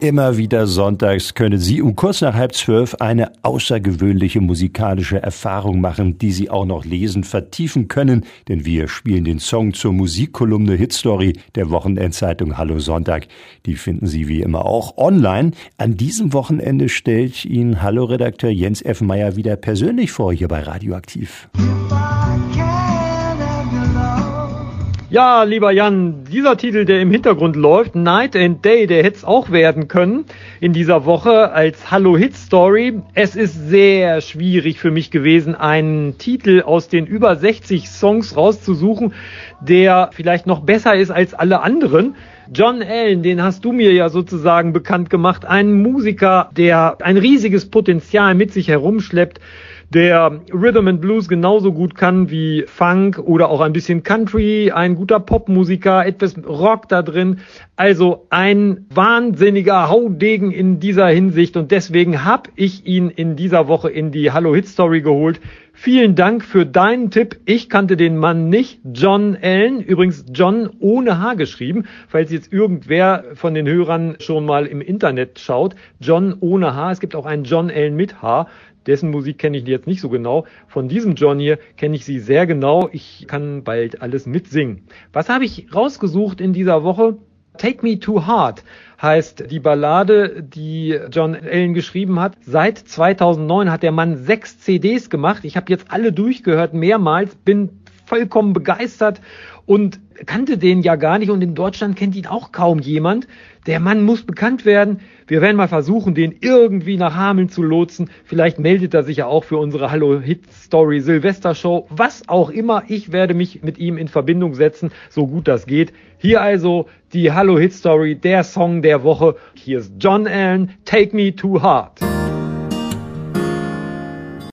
Immer wieder sonntags können Sie um kurz nach halb zwölf eine außergewöhnliche musikalische Erfahrung machen, die Sie auch noch lesen, vertiefen können, denn wir spielen den Song zur Musikkolumne Hitstory der Wochenendzeitung Hallo Sonntag. Die finden Sie wie immer auch online. An diesem Wochenende stellt Ihnen Hallo Redakteur Jens F. Meyer wieder persönlich vor hier bei Radioaktiv. Ja, lieber Jan, dieser Titel, der im Hintergrund läuft, Night and Day, der hätte es auch werden können in dieser Woche als Hallo Hit Story. Es ist sehr schwierig für mich gewesen, einen Titel aus den über 60 Songs rauszusuchen, der vielleicht noch besser ist als alle anderen. John Allen, den hast du mir ja sozusagen bekannt gemacht, ein Musiker, der ein riesiges Potenzial mit sich herumschleppt der Rhythm and Blues genauso gut kann wie Funk oder auch ein bisschen Country, ein guter Popmusiker, etwas Rock da drin. Also ein wahnsinniger Haudegen in dieser Hinsicht und deswegen habe ich ihn in dieser Woche in die Hallo Hit Story geholt. Vielen Dank für deinen Tipp. Ich kannte den Mann nicht. John Allen, übrigens John ohne H geschrieben, falls jetzt irgendwer von den Hörern schon mal im Internet schaut. John ohne H. Es gibt auch einen John Allen mit H. Dessen Musik kenne ich jetzt nicht so genau. Von diesem John hier kenne ich sie sehr genau. Ich kann bald alles mitsingen. Was habe ich rausgesucht in dieser Woche? Take Me Too Hard heißt die Ballade, die John Allen geschrieben hat. Seit 2009 hat der Mann sechs CDs gemacht. Ich habe jetzt alle durchgehört, mehrmals, bin vollkommen begeistert und kannte den ja gar nicht und in Deutschland kennt ihn auch kaum jemand. Der Mann muss bekannt werden. Wir werden mal versuchen, den irgendwie nach Hameln zu lotsen. Vielleicht meldet er sich ja auch für unsere Hallo Hit Story Silvester Show. Was auch immer. Ich werde mich mit ihm in Verbindung setzen, so gut das geht. Hier also die Hallo Hit Story, der Song der Woche. Hier ist John Allen, Take Me Too Hard.